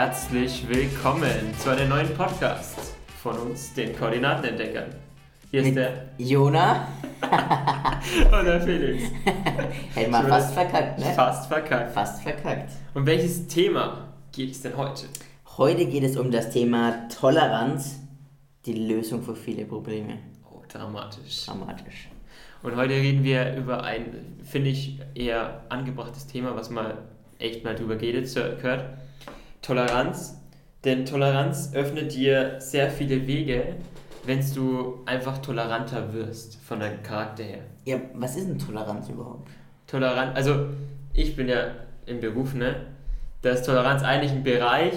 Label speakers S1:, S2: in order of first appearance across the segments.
S1: Herzlich willkommen zu einem neuen Podcast von uns, den Koordinatenentdeckern. Hier ist
S2: Mit
S1: der
S2: Jona.
S1: und der Felix.
S2: Hätten wir fast verkackt, ne?
S1: Fast verkackt.
S2: Fast verkackt.
S1: Und welches Thema geht es denn heute?
S2: Heute geht es um das Thema Toleranz, die Lösung für viele Probleme.
S1: Oh, dramatisch.
S2: Dramatisch.
S1: Und heute reden wir über ein, finde ich, eher angebrachtes Thema, was mal echt mal drüber geht, gehört. Toleranz. Denn Toleranz öffnet dir sehr viele Wege, wenn du einfach toleranter wirst von deinem Charakter her.
S2: Ja, was ist denn Toleranz überhaupt?
S1: Toleranz, also ich bin ja im Beruf, ne? Da ist Toleranz eigentlich ein Bereich,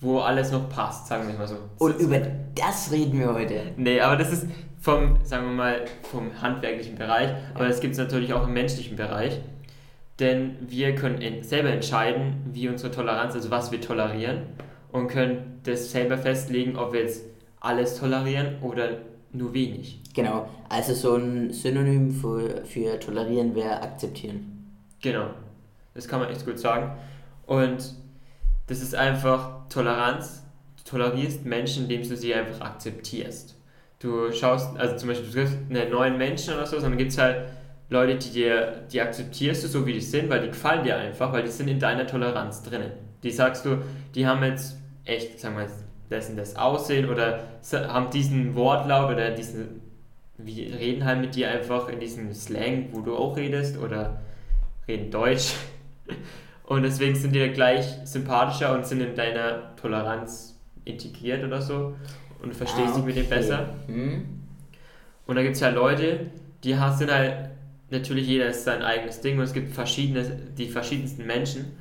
S1: wo alles noch passt, sagen wir mal so.
S2: Und über das reden wir heute.
S1: Nee, aber das ist vom, sagen wir mal, vom handwerklichen Bereich, aber das gibt es natürlich auch im menschlichen Bereich. Denn wir können en- selber entscheiden, wie unsere Toleranz, also was wir tolerieren und können das selber festlegen, ob wir jetzt alles tolerieren oder nur wenig.
S2: Genau, also so ein Synonym für, für tolerieren wäre akzeptieren.
S1: Genau, das kann man echt gut sagen. Und das ist einfach Toleranz. Du tolerierst Menschen, indem du sie einfach akzeptierst. Du schaust, also zum Beispiel, du triffst einen neuen Menschen oder so, sondern gibt es halt Leute, die dir, die akzeptierst du so, wie die sind, weil die gefallen dir einfach, weil die sind in deiner Toleranz drinnen. Die sagst du, die haben jetzt echt, sagen wir jetzt, das und das Aussehen oder haben diesen Wortlaut oder diesen, wie reden halt mit dir einfach in diesem Slang, wo du auch redest oder reden Deutsch. Und deswegen sind die dir gleich sympathischer und sind in deiner Toleranz integriert oder so. Und verstehst
S2: Ah,
S1: dich mit
S2: okay.
S1: besser.
S2: Hm?
S1: Und da gibt es halt Leute, die sind halt, natürlich jeder ist sein eigenes Ding und es gibt verschiedene, die verschiedensten Menschen.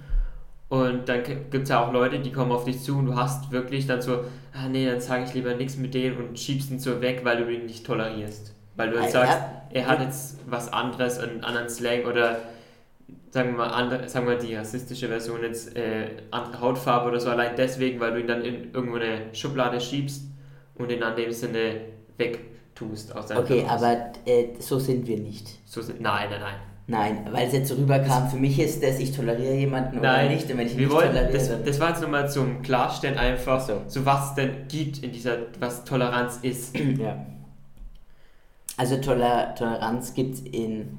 S1: Und dann gibt es ja auch Leute, die kommen auf dich zu und du hast wirklich dann so, ah nee, dann sage ich lieber nichts mit denen und schiebst ihn so weg, weil du ihn nicht tolerierst. Weil du jetzt
S2: Ah,
S1: sagst,
S2: ja.
S1: er hat jetzt was anderes, einen anderen Slang oder sagen wir mal, andere, sagen wir mal die rassistische Version jetzt äh, andere Hautfarbe oder so, allein deswegen, weil du ihn dann in irgendwo eine Schublade schiebst und ihn an dem Sinne wegtust aus
S2: Okay,
S1: Haus.
S2: aber äh, so sind wir nicht.
S1: So sind, nein, nein, nein.
S2: Nein, weil es jetzt so rüberkam, für mich ist das, ich toleriere jemanden oder
S1: Nein,
S2: nicht. Und wenn ich ihn
S1: wir
S2: nicht
S1: wollen,
S2: toleriere,
S1: das, das war jetzt nochmal zum Klarstellen einfach,
S2: So.
S1: so. was es denn gibt in dieser, was Toleranz ist.
S2: Ja. Also Toler Toleranz gibt es in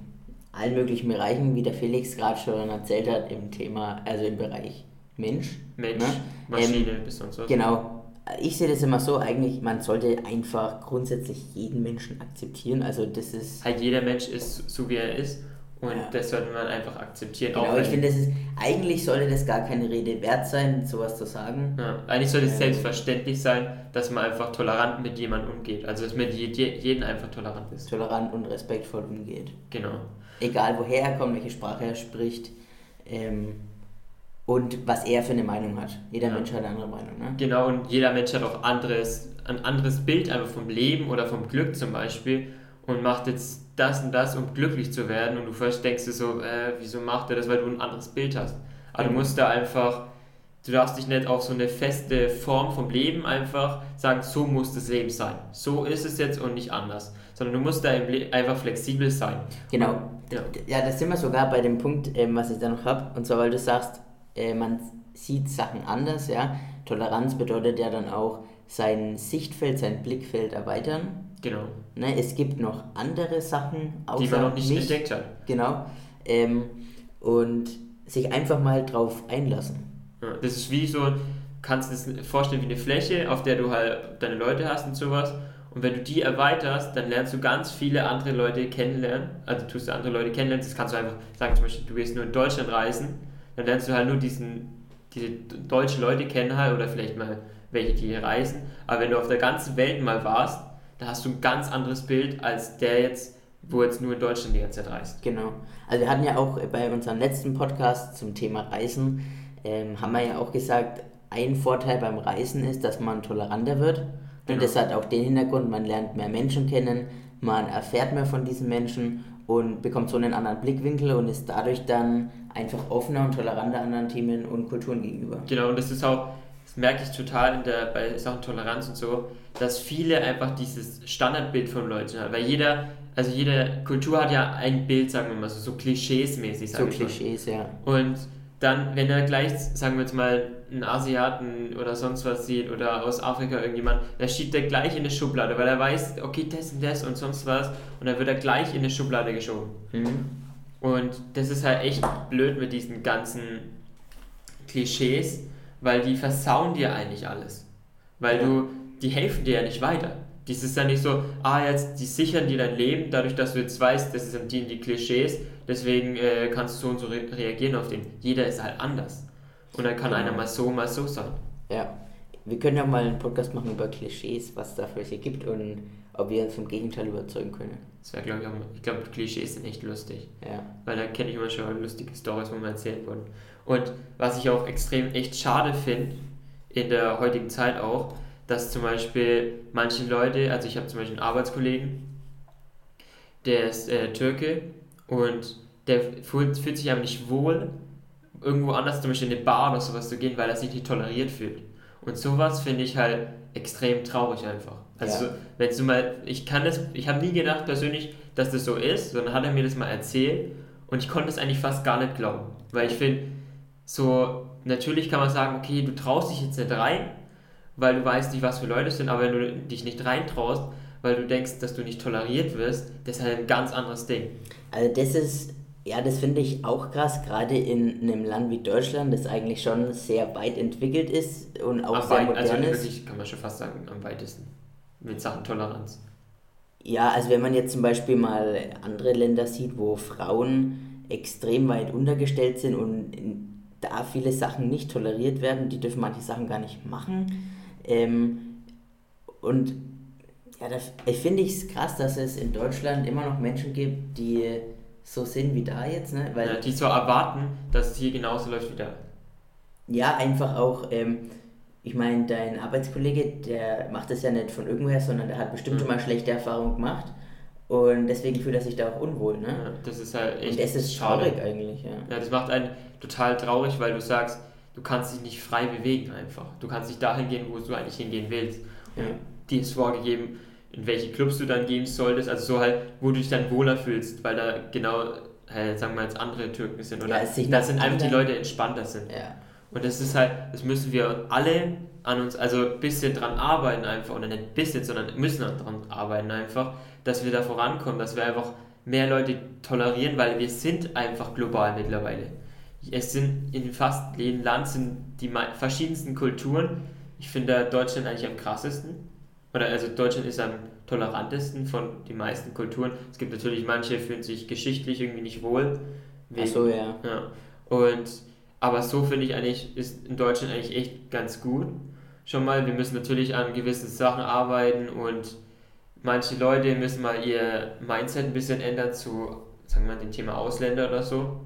S2: allen möglichen Bereichen, wie der Felix gerade schon erzählt hat, im Thema, also im Bereich Mensch.
S1: Mensch,
S2: ne?
S1: Maschine,
S2: Ähm,
S1: bis sonst was.
S2: Genau. Ich sehe das immer so, eigentlich, man sollte einfach grundsätzlich jeden Menschen akzeptieren. Also das ist.
S1: Halt jeder Mensch ist so, wie er ist und
S2: Ja.
S1: das sollte man einfach akzeptieren.
S2: Genau, ich finde, das ist, eigentlich sollte das gar keine Rede wert sein, sowas zu sagen.
S1: Ja, eigentlich sollte es
S2: Ähm.
S1: selbstverständlich sein, dass man einfach tolerant mit jemandem umgeht. Also dass man je- je- jeden einfach tolerant ist.
S2: Tolerant und respektvoll umgeht.
S1: Genau.
S2: Egal woher er kommt, welche Sprache er spricht ähm, und was er für eine Meinung hat. Jeder
S1: Ja.
S2: Mensch hat eine andere Meinung. Ne?
S1: Genau, und jeder Mensch hat auch anderes, ein anderes Bild einfach vom Leben oder vom Glück zum Beispiel und macht jetzt das und das, um glücklich zu werden. Und du first denkst dir so, äh, wieso macht er das, weil du ein anderes Bild hast. Aber du
S2: Mhm.
S1: musst da einfach, du darfst dich nicht auf so eine feste Form vom Leben einfach sagen, so muss das Leben sein. So ist es jetzt und nicht anders. Sondern du musst da einfach flexibel sein.
S2: Genau.
S1: Ja.
S2: Ja, da sind wir sogar bei dem Punkt, ähm, was ich da noch habe. Und zwar, weil du sagst, äh, man sieht Sachen anders. Ja? Toleranz bedeutet ja dann auch sein Sichtfeld, sein Blickfeld erweitern.
S1: Genau.
S2: Ne? Es gibt noch andere Sachen, außer
S1: Die man noch nicht
S2: mich.
S1: entdeckt hat.
S2: Genau. Ähm, und sich einfach mal drauf einlassen.
S1: Ja, das ist wie so, kannst du es vorstellen wie eine Fläche, auf der du halt deine Leute hast und sowas. Und wenn du die erweiterst, dann lernst du ganz viele andere Leute kennenlernen. Also tust du andere Leute kennenlernen. Das kannst du einfach sagen, zum Beispiel, du gehst nur in Deutschland reisen, dann lernst du halt nur diesen, diese deutsche Leute kennen halt oder vielleicht mal welche, die hier reisen. Aber wenn du auf der ganzen Welt mal warst, da hast du ein ganz anderes Bild als der jetzt, wo jetzt nur in Deutschland die ganze Zeit reist.
S2: Genau. Also wir hatten ja auch bei unserem letzten Podcast zum Thema Reisen, ähm, haben wir ja auch gesagt, ein Vorteil beim Reisen ist, dass man toleranter wird. Und
S1: Genau.
S2: das hat auch den Hintergrund, man lernt mehr Menschen kennen, man erfährt mehr von diesen Menschen und bekommt so einen anderen Blickwinkel und ist dadurch dann einfach offener und toleranter anderen Themen und Kulturen gegenüber.
S1: Genau, und das ist auch, das merke ich total in der, bei Sachen Toleranz und so, dass viele einfach dieses Standardbild von Leuten haben. Weil jeder, also jede Kultur hat ja ein Bild, sagen wir mal so, so klischeesmäßig,
S2: So
S1: wir mal.
S2: Klischees, ja.
S1: Und dann, wenn er gleich, sagen wir jetzt mal, einen Asiaten oder sonst was sieht oder aus Afrika irgendjemand, dann schiebt er gleich in eine Schublade, weil er weiß, okay, das und das und sonst was und dann wird er gleich in eine Schublade geschoben. Mhm. Und das ist halt echt blöd mit diesen ganzen Klischees, weil die versauen dir eigentlich alles. Weil ja. du, die helfen dir ja nicht weiter. Dies ist ja nicht so, ah, jetzt, die sichern dir dein Leben, dadurch, dass du jetzt weißt, das sind die, die Klischees, deswegen äh, kannst du so und so re reagieren auf den. Jeder ist halt anders. Und dann kann einer mal so, mal so sein.
S2: Ja. Wir können ja mal einen Podcast machen über Klischees, was da für welche gibt und ob wir uns vom Gegenteil überzeugen können.
S1: Das wäre, glaube ich, auch, ich glaube, Klischees sind echt lustig. Ja. Weil da kenne ich immer schon lustige Stories, wo mir erzählt wurden. Und was ich auch extrem echt schade finde, in der heutigen Zeit auch, dass zum Beispiel manche Leute, also ich habe zum Beispiel einen Arbeitskollegen, der ist äh, Türke und der fühlt, fühlt sich aber nicht wohl, irgendwo anders zum Beispiel in eine Bar oder sowas zu gehen, weil er sich nicht toleriert fühlt. Und sowas finde ich halt extrem traurig einfach. Also ja. wenn du mal, ich kann das, ich habe nie gedacht persönlich, dass das so ist, sondern hat er mir das mal erzählt und ich konnte es eigentlich fast gar nicht glauben. Weil ich finde, so, natürlich kann man sagen, okay, du traust dich jetzt nicht rein, weil du weißt nicht, was für Leute es sind, aber wenn du dich nicht reintraust, weil du denkst, dass du nicht toleriert wirst, das ist halt ein ganz anderes Ding.
S2: Also das ist, ja, das finde ich auch krass, gerade in einem Land wie Deutschland, das eigentlich schon sehr weit entwickelt ist und auch am sehr weit,
S1: modern also ist. Wirklich, kann man schon fast sagen, am weitesten mit Sachen Toleranz.
S2: Ja, also wenn man jetzt zum Beispiel mal andere Länder sieht, wo Frauen extrem weit untergestellt sind und da viele Sachen nicht toleriert werden, die dürfen manche Sachen gar nicht machen. Ähm, und ja, da finde ich es krass, dass es in Deutschland immer noch Menschen gibt, die so sind wie da jetzt. Ne?
S1: Weil, ja, die so erwarten, dass es hier genauso läuft wie da.
S2: Ja, einfach auch, ähm, ich meine, dein Arbeitskollege, der macht das ja nicht von irgendwoher, sondern der hat bestimmt mhm. schon mal schlechte Erfahrungen gemacht. Und deswegen fühlt er sich da auch unwohl, ne? Ja,
S1: das ist halt echt.
S2: Und das ist schade. traurig eigentlich, ja.
S1: Ja, das macht einen total traurig, weil du sagst, du kannst dich nicht frei bewegen einfach. Du kannst nicht dahin gehen, wo du eigentlich hingehen willst. Ja. dir ist vorgegeben, in welche Clubs du dann gehen solltest, also so halt, wo du dich dann wohler fühlst, weil da genau, halt, sagen wir jetzt andere Türken sind oder ja, da sind einfach die Leute entspannter sind. Ja. Und das ist halt, das müssen wir alle an uns, also ein bisschen dran arbeiten einfach, oder nicht ein bisschen, sondern müssen dran arbeiten einfach, dass wir da vorankommen, dass wir einfach mehr Leute tolerieren, weil wir sind einfach global mittlerweile. Es sind in fast jedem Land sind die verschiedensten Kulturen. Ich finde Deutschland eigentlich am krassesten. Oder also Deutschland ist am tolerantesten von den meisten Kulturen. Es gibt natürlich manche, fühlen sich geschichtlich irgendwie nicht wohl.
S2: Wegen, Ach so, ja.
S1: ja. Und aber so finde ich eigentlich, ist in Deutschland eigentlich echt ganz gut. Schon mal, wir müssen natürlich an gewissen Sachen arbeiten und manche Leute müssen mal ihr Mindset ein bisschen ändern zu, sagen wir mal, dem Thema Ausländer oder so.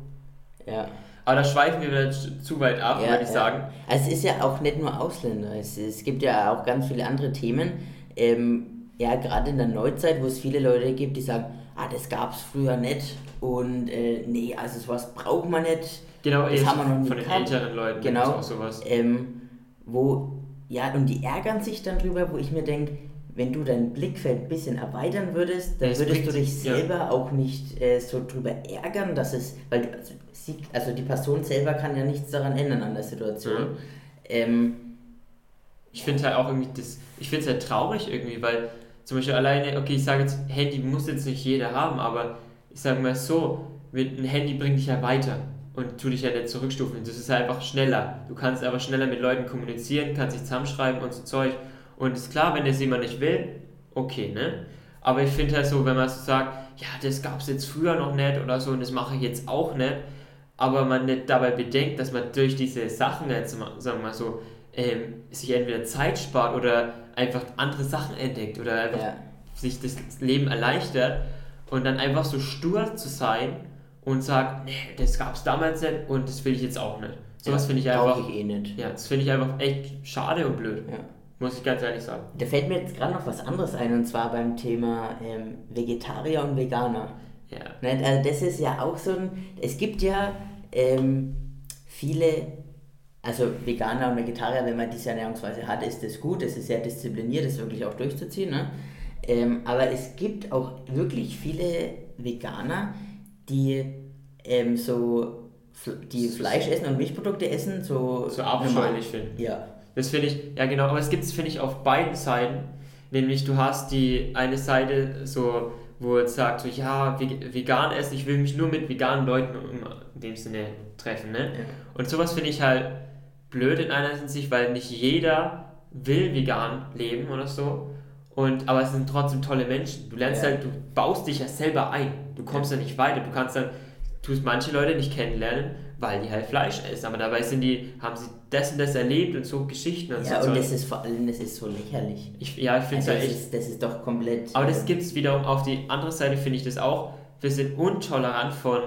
S1: Ja. Aber da schweifen wir wieder zu weit ab, ja, würde ich ja. sagen.
S2: Also es ist ja auch nicht nur Ausländer, es, es gibt ja auch ganz viele andere Themen. Ähm, ja, gerade in der Neuzeit, wo es viele Leute gibt, die sagen, ah, das gab es früher nicht und äh, nee, also sowas braucht man nicht.
S1: Genau, das haben wir noch nie von den gehabt. älteren Leuten
S2: genau, auch sowas. Ähm, wo, ja, und die ärgern sich dann drüber, wo ich mir denke, wenn du dein Blickfeld ein bisschen erweitern würdest, dann würdest du dich selber ja. auch nicht äh, so drüber ärgern, dass es, weil also, sie, also die Person selber kann ja nichts daran ändern an der Situation. Mhm. Ähm,
S1: ich finde halt auch irgendwie das, ich finde es halt traurig irgendwie, weil zum Beispiel alleine, okay, ich sage jetzt, Handy muss jetzt nicht jeder haben, aber ich sage mal so, ein Handy bringt dich ja weiter und tu dich ja nicht zurückstufen. Das ist einfach schneller. Du kannst aber schneller mit Leuten kommunizieren, kannst dich zusammenschreiben und so Zeug. Und ist klar, wenn das jemand nicht will, okay, ne? Aber ich finde halt so, wenn man so sagt, ja, das gab es jetzt früher noch nicht oder so und das mache ich jetzt auch nicht, aber man nicht dabei bedenkt, dass man durch diese Sachen jetzt, sagen wir mal so, ähm, sich entweder Zeit spart oder einfach andere Sachen entdeckt oder einfach ja. sich das Leben erleichtert und dann einfach so stur zu sein und sagt, nee, das gab es damals nicht und das will ich jetzt auch nicht. Sowas ja, finde ich einfach.
S2: Ich eh nicht.
S1: Ja, das finde ich einfach echt schade und blöd. Ja. Muss ich ganz ehrlich sagen.
S2: Da fällt mir jetzt gerade noch was anderes ein, und zwar beim Thema ähm, Vegetarier und Veganer. Ja. Also das ist ja auch so ein. Es gibt ja ähm, viele, also Veganer und Vegetarier, wenn man diese Ernährungsweise hat, ist das gut, das ist sehr diszipliniert, das wirklich auch durchzuziehen. Ne? Ähm, aber es gibt auch wirklich viele Veganer, die ähm, so die Fleisch essen und Milchprodukte essen, so,
S1: so abscheulich finden.
S2: Ja.
S1: Das finde ich, ja genau, aber es gibt es, finde ich, auf beiden Seiten. Nämlich du hast die eine Seite so, wo es sagt, so ja, vegan essen, ich will mich nur mit veganen Leuten in dem Sinne treffen. Ne? Ja. Und sowas finde ich halt blöd in einer Hinsicht, weil nicht jeder will vegan leben oder so. Und, aber es sind trotzdem tolle Menschen. Du lernst ja. halt, du baust dich ja selber ein. Du kommst ja, ja nicht weiter. Du kannst dann, tust manche Leute nicht kennenlernen, weil die halt Fleisch essen. Aber dabei sind die, haben sie das und das erlebt und so Geschichten und
S2: ja,
S1: so.
S2: Ja, und das ist vor allem, das ist so lächerlich.
S1: Ich, ja, ich finde es
S2: also
S1: halt
S2: echt. Ist, das ist doch komplett.
S1: Aber das gibt es wiederum auf die andere Seite, finde ich das auch. Wir sind untolerant von,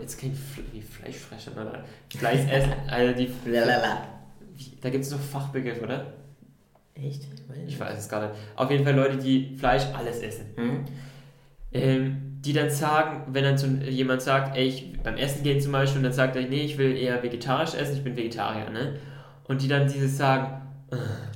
S1: jetzt kein wie Fleischfresser oder Fleisch essen. also die,
S2: Lalala.
S1: da gibt es noch Fachbegriff, oder?
S2: Echt?
S1: Ich weiß es gar nicht. Auf jeden Fall Leute, die Fleisch alles essen.
S2: Hm?
S1: Ähm, die dann sagen, wenn dann so jemand sagt, ey, ich beim Essen gehen zum Beispiel, und dann sagt er, nee, ich will eher vegetarisch essen, ich bin Vegetarier, ne? Und die dann dieses sagen,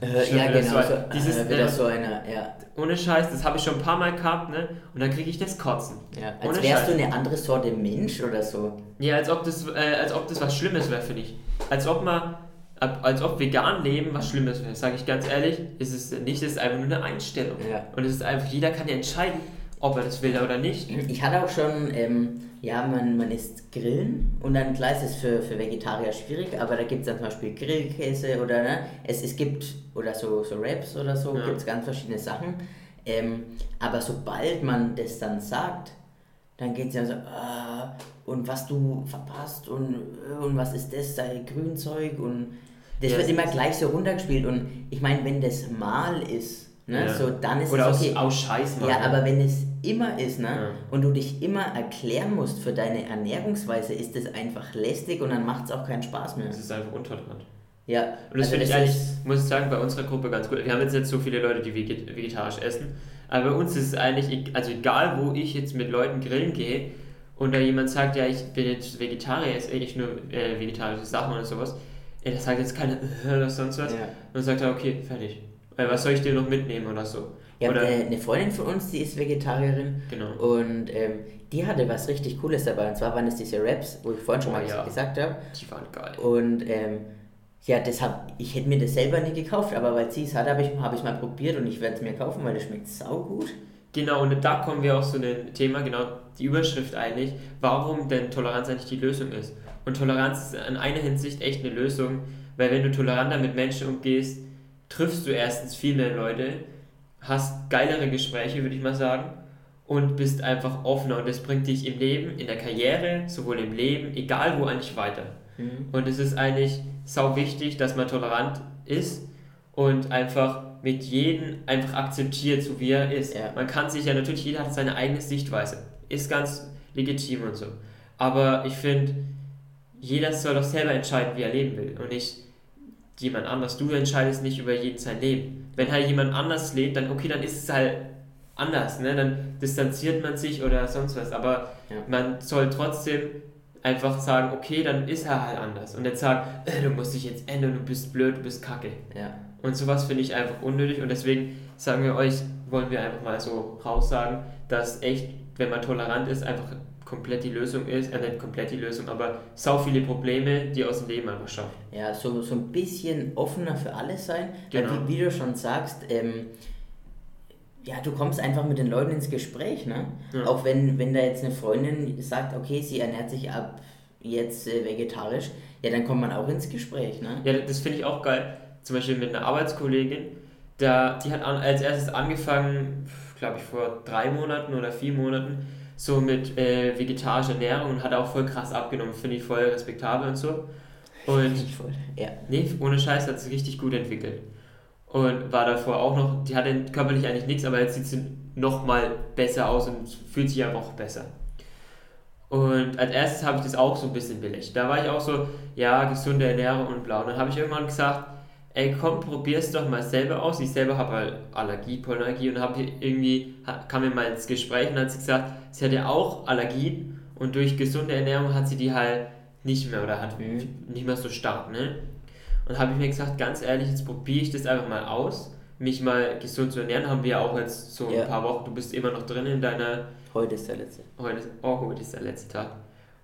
S2: äh, ja, genau, so,
S1: dieses,
S2: äh,
S1: äh,
S2: so eine, ja.
S1: Ohne Scheiß, das habe ich schon ein paar Mal gehabt, ne? Und dann kriege ich das Kotzen.
S2: Ja, als ohne wärst Scheiß. du eine andere Sorte Mensch oder so.
S1: Ja, als ob das, äh, als ob das was Schlimmes wäre, finde ich. Als ob man, als ob vegan leben was Schlimmes wäre. Sage ich ganz ehrlich, ist es nicht, es ist einfach nur eine Einstellung.
S2: Ja.
S1: Und es ist einfach, jeder kann ja entscheiden, ob er das will oder nicht.
S2: Ich hatte auch schon, ähm, ja, man, man isst Grillen und dann klar ist es für, für Vegetarier schwierig, aber da gibt es dann zum Beispiel Grillkäse oder ne, es, es gibt, oder so, so Wraps oder so, ja. gibt es ganz verschiedene Sachen. Ähm, aber sobald man das dann sagt, dann geht es ja so, ah, und was du verpasst und, und was ist das, sei Grünzeug und das ja, wird immer gleich so runtergespielt und ich meine, wenn das mal ist, Ne? Ja. So, dann ist
S1: Oder
S2: es okay.
S1: aus, aus Scheiß
S2: machen. Ja, aber wenn es immer ist, ne? Ja. Und du dich immer erklären musst für deine Ernährungsweise, ist es einfach lästig und dann macht es auch keinen Spaß mehr.
S1: Es ist einfach untolerant.
S2: Ja.
S1: Und das also finde ich eigentlich, muss ich sagen, bei unserer Gruppe ganz gut. Wir haben jetzt nicht so viele Leute, die vegetarisch essen, aber bei uns ist es eigentlich, also egal wo ich jetzt mit Leuten grillen gehe und da jemand sagt, ja, ich bin jetzt Vegetarier, esse eigentlich nur äh, vegetarische Sachen oder sowas, ja, das sagt jetzt keiner oder sonst was. Ja. Und dann sagt er, okay, fertig. Weil was soll ich dir noch mitnehmen oder so?
S2: Ja,
S1: oder
S2: eine, Freundin von uns, die ist Vegetarierin.
S1: Genau.
S2: Und ähm, die hatte was richtig Cooles dabei. Und zwar waren es diese Raps, wo ich vorhin schon oh, mal ja. gesagt habe.
S1: Die waren geil.
S2: Und ähm, ja, das hab, ich hätte mir das selber nicht gekauft, aber weil sie es hat, habe ich es hab mal probiert und ich werde es mir kaufen, weil das schmeckt saugut.
S1: Genau, und da kommen wir auch zu dem Thema, genau die Überschrift eigentlich, warum denn Toleranz eigentlich die Lösung ist. Und Toleranz ist in einer Hinsicht echt eine Lösung, weil wenn du toleranter mit Menschen umgehst, triffst du erstens viel mehr Leute, hast geilere Gespräche, würde ich mal sagen, und bist einfach offener und das bringt dich im Leben, in der Karriere, sowohl im Leben, egal wo eigentlich weiter. Mhm. Und es ist eigentlich sau wichtig, dass man tolerant ist und einfach mit jedem einfach akzeptiert, so wie er ist.
S2: Ja.
S1: Man kann sich ja natürlich, jeder hat seine eigene Sichtweise, ist ganz legitim und so. Aber ich finde, jeder soll doch selber entscheiden, wie er leben will und nicht jemand anders. Du entscheidest nicht über jeden sein Leben. Wenn halt jemand anders lebt, dann okay, dann ist es halt anders, ne? Dann distanziert man sich oder sonst was. Aber
S2: ja.
S1: man soll trotzdem einfach sagen, okay, dann ist er halt anders. Und nicht sagen, äh, du musst dich jetzt ändern, du bist blöd, du bist kacke.
S2: Ja.
S1: Und sowas finde ich einfach unnötig und deswegen sagen wir euch, wollen wir einfach mal so raussagen, dass echt, wenn man tolerant ist, einfach komplett die Lösung ist, äh, nicht komplett die Lösung, aber sau viele Probleme, die aus dem Leben einfach schaffen.
S2: Ja, so, so ein bisschen offener für alles sein.
S1: Genau.
S2: Weil, wie, wie, du schon sagst, ähm, ja, du kommst einfach mit den Leuten ins Gespräch, ne? Ja. Auch wenn, wenn da jetzt eine Freundin sagt, okay, sie ernährt sich ab jetzt äh, vegetarisch, ja, dann kommt man auch ins Gespräch, ne?
S1: Ja, das finde ich auch geil. Zum Beispiel mit einer Arbeitskollegin, da, die hat an, als erstes angefangen, glaube ich, vor drei Monaten oder vier Monaten, so mit äh, vegetarischer Ernährung und hat auch voll krass abgenommen. Finde ich voll respektabel und so. Und
S2: voll, ja.
S1: Nee, ohne Scheiß hat sich richtig gut entwickelt. Und war davor auch noch, die hatte körperlich eigentlich nichts, aber jetzt sieht sie noch mal besser aus und fühlt sich einfach auch besser. Und als erstes habe ich das auch so ein bisschen billig. Da war ich auch so, ja, gesunde Ernährung und blau. Und dann habe ich irgendwann gesagt, ey komm, probier's doch mal selber aus. Ich selber habe halt Allergie, Pollenallergie und habe irgendwie, kam mir mal ins Gespräch und hat sie gesagt, sie hatte auch Allergien und durch gesunde Ernährung hat sie die halt nicht mehr oder hat mhm. nicht mehr so stark, ne? Und habe ich mir gesagt, ganz ehrlich, jetzt probiere ich das einfach mal aus, mich mal gesund zu ernähren. Haben wir auch jetzt so ja. ein paar Wochen, du bist immer noch drin in deiner...
S2: Heute ist der letzte.
S1: Heute ist, oh, heute ist der letzte Tag.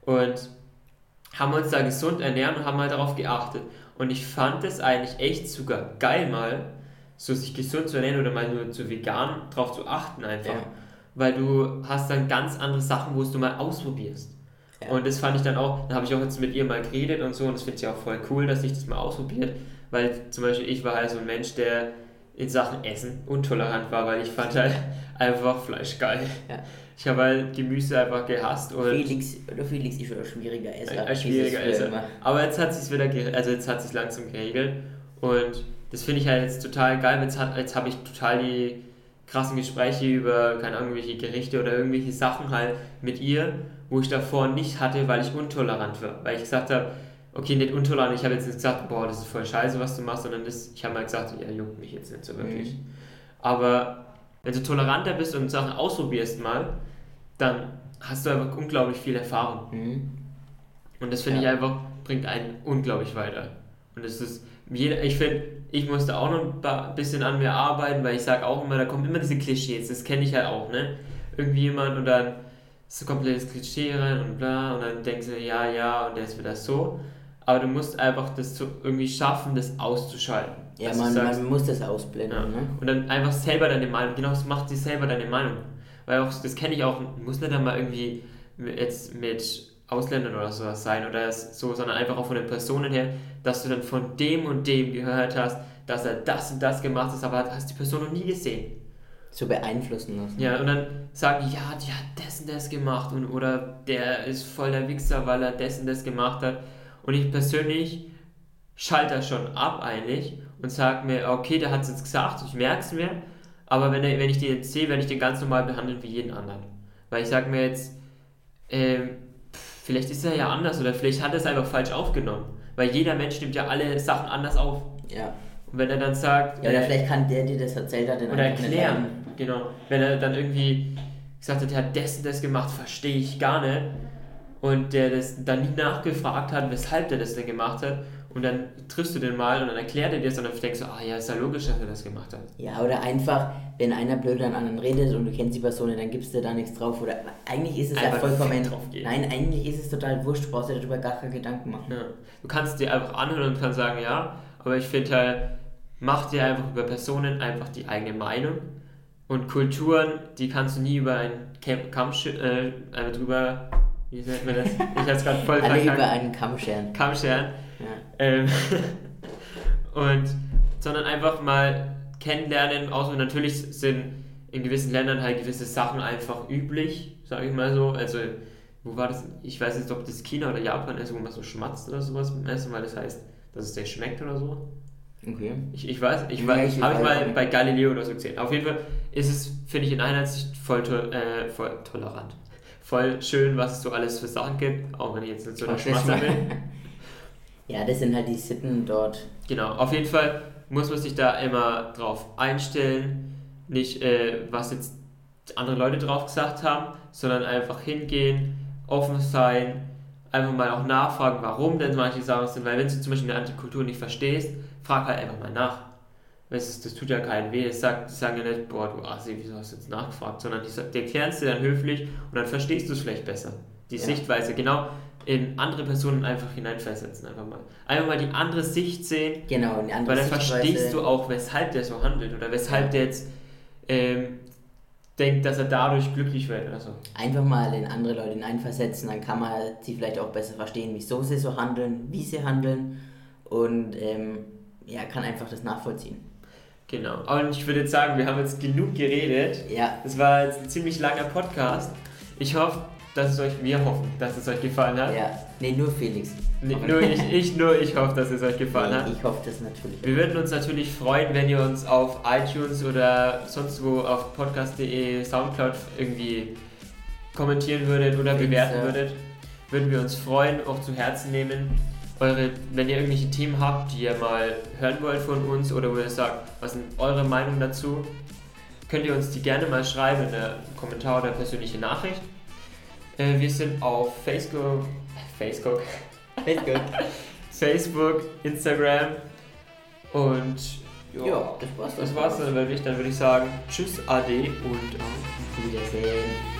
S1: Und haben wir uns da gesund ernähren und haben halt darauf geachtet. Und ich fand es eigentlich echt sogar geil mal, so sich gesund zu ernähren oder mal nur zu vegan drauf zu achten einfach.
S2: Ja.
S1: Weil du hast dann ganz andere Sachen, wo du mal ausprobierst.
S2: Ja.
S1: Und das fand ich dann auch, da habe ich auch jetzt mit ihr mal geredet und so und das finde ich auch voll cool, dass ich das mal ausprobiert. Weil zum Beispiel ich war halt so ein Mensch, der in Sachen Essen untolerant war, weil ich fand halt einfach Fleisch geil.
S2: Ja.
S1: Ich habe halt Gemüse einfach gehasst und
S2: Felix, oder Felix ist schon ein schwieriger Esser.
S1: ein schwieriger
S2: es
S1: Esser. Aber jetzt hat sich wieder, also jetzt hat sich langsam geregelt und das finde ich halt jetzt total geil. Jetzt, hat- jetzt habe ich total die krassen Gespräche über, keine Ahnung, irgendwelche Gerichte oder irgendwelche Sachen halt mit ihr, wo ich davor nicht hatte, weil ich intolerant war. Weil ich gesagt habe, okay, nicht intolerant, ich habe jetzt nicht gesagt, boah, das ist voll scheiße, was du machst, sondern das, ich habe mal gesagt, ja, juckt mich jetzt nicht so wirklich.
S2: Mhm.
S1: Aber wenn du toleranter bist und Sachen ausprobierst mal, dann hast du einfach unglaublich viel Erfahrung.
S2: Mhm.
S1: Und das finde
S2: Ja.
S1: ich einfach, bringt einen unglaublich weiter. Und es ist, jeder, ich finde, ich musste auch noch ein bisschen an mir arbeiten, weil ich sage auch immer, da kommen immer diese Klischees, das kenne ich halt auch, ne? Irgendwie jemand und dann ist so komplettes Klischee rein und bla und dann denkst du, ja, ja, und der ist wieder so. Aber du musst einfach das so irgendwie schaffen, das auszuschalten.
S2: Ja,
S1: du
S2: man,
S1: sagst,
S2: man muss das ausblenden,
S1: ja.
S2: ne?
S1: Und dann einfach selber deine Meinung, genau, das macht dir selber deine Meinung. Weil auch, das kenne ich auch, muss nicht einmal irgendwie mit- jetzt mit Ausländern oder sowas sein oder so, sondern einfach auch von den Personen her, dass du dann von dem und dem gehört hast, dass er das und das gemacht hat, aber hast die Person noch nie gesehen.
S2: So beeinflussen lassen.
S1: Ja, und dann sagen die, ja, die hat das und das gemacht und oder der ist voll der Wichser, weil er das und das gemacht hat. Und ich persönlich schalte das schon ab eigentlich und sage mir, okay, der hat es jetzt gesagt, ich merke es mir, aber wenn, wenn ich den jetzt sehe, werde ich den ganz normal behandeln wie jeden anderen. Weil ich sage mir jetzt, pff, vielleicht ist er ja anders oder vielleicht hat er es einfach falsch aufgenommen. Weil jeder Mensch nimmt ja alle Sachen anders auf.
S2: Ja.
S1: Und wenn er dann sagt,
S2: Ja, oder
S1: äh,
S2: vielleicht kann der dir das erzählt hat, den
S1: oder erklären, genau. Wenn er dann irgendwie gesagt hat, er hat das und das gemacht, verstehe ich gar nicht. Und der das dann nie nachgefragt hat, weshalb der das denn gemacht hat. Und dann triffst du den mal und dann erklärt er dir das und dann denkst du, ah ja, ist ja logisch, dass er das gemacht hat.
S2: Ja, oder einfach, wenn einer blöd an anderen redet und du kennst die Person, dann gibst du da nichts drauf. Oder eigentlich ist es ja
S1: Einfach
S2: vollkommen.
S1: Drauf geben.
S2: Nein, eigentlich ist es total wurscht, du brauchst dir darüber gar keine Gedanken machen.
S1: Ja. Du kannst dir einfach anhören und kannst sagen, ja, aber ich finde halt, mach dir einfach über Personen einfach die eigene Meinung. Und Kulturen, die kannst du nie über einen Kamm, äh, drüber, wie nennt man das? Ich hab's es gerade voll
S2: Alle
S1: verkackt.
S2: über einen Kamm scheren.
S1: Kamm scheren.
S2: Ja.
S1: Ähm, und sondern einfach mal kennenlernen, außer natürlich sind in gewissen Ländern halt gewisse Sachen einfach üblich, sage ich mal so. Also, wo war das? Ich weiß jetzt, ob das China oder Japan ist, wo man so schmatzt oder sowas beim Essen, weil das heißt, dass es sehr schmeckt oder so.
S2: Okay.
S1: Ich, ich weiß, ich weiß, habe ich mal bei Galileo oder so gesehen. Auf jeden Fall ist es, finde ich, in einer Sicht voll, to äh, voll tolerant. Voll schön, was es so alles für Sachen gibt, auch wenn ich jetzt nicht so der Schmatzer bin.
S2: Ja, das sind halt die Sitten dort.
S1: Genau, auf jeden Fall muss man sich da immer drauf einstellen, nicht äh, was jetzt andere Leute drauf gesagt haben, sondern einfach hingehen, offen sein, einfach mal auch nachfragen, warum denn manche Sachen sind, weil wenn du zum Beispiel eine andere Kultur nicht verstehst, frag halt einfach mal nach. Weil es- Das tut ja keinen weh, es sagt, die sagen ja nicht, boah, du Assi, wieso hast du jetzt nachgefragt, sondern die, die erklären es dir dann höflich und dann verstehst du es vielleicht besser. Die
S2: Ja.
S1: Sichtweise, genau in andere Personen einfach hineinversetzen, einfach mal. Einfach mal die andere Sicht sehen
S2: Genau, eine andere
S1: weil dann
S2: Sichtweise.
S1: verstehst du auch, weshalb der so handelt oder weshalb der jetzt ähm, denkt, dass er dadurch glücklich wird oder so.
S2: Einfach mal in andere Leute hineinversetzen, dann kann man sie vielleicht auch besser verstehen, wieso sie so handeln, wie sie handeln und ähm, ja, kann einfach das nachvollziehen.
S1: Genau. Und ich würde jetzt sagen, wir haben jetzt genug geredet.
S2: Ja,
S1: Das war jetzt ein ziemlich langer Podcast. Ich hoffe, dass es euch, wir hoffen, dass es euch gefallen hat.
S2: ja. Nee, nur Felix.
S1: Nee, nur ich, ich, nur ich hoffe, dass es euch gefallen hat.
S2: Nee, ich hoffe das natürlich.
S1: Wir würden uns natürlich freuen, wenn ihr uns auf iTunes oder sonst wo auf podcast.de, Soundcloud irgendwie kommentieren würdet oder
S2: Find's,
S1: bewerten
S2: ja.
S1: würdet. Würden wir uns freuen, auch zu Herzen nehmen. Eure, wenn ihr irgendwelche Themen habt, die ihr mal hören wollt von uns oder wo ihr sagt, was sind eure Meinungen dazu, könnt ihr uns die gerne mal schreiben in der Kommentar oder persönliche Nachricht. Äh, wir sind auf Facebook, Facebook,
S2: Facebook.
S1: Facebook, Instagram und
S2: Ja, das war's.
S1: das war's dann. Dann würde ich sagen, tschüss, ade und auf
S2: Wiedersehen.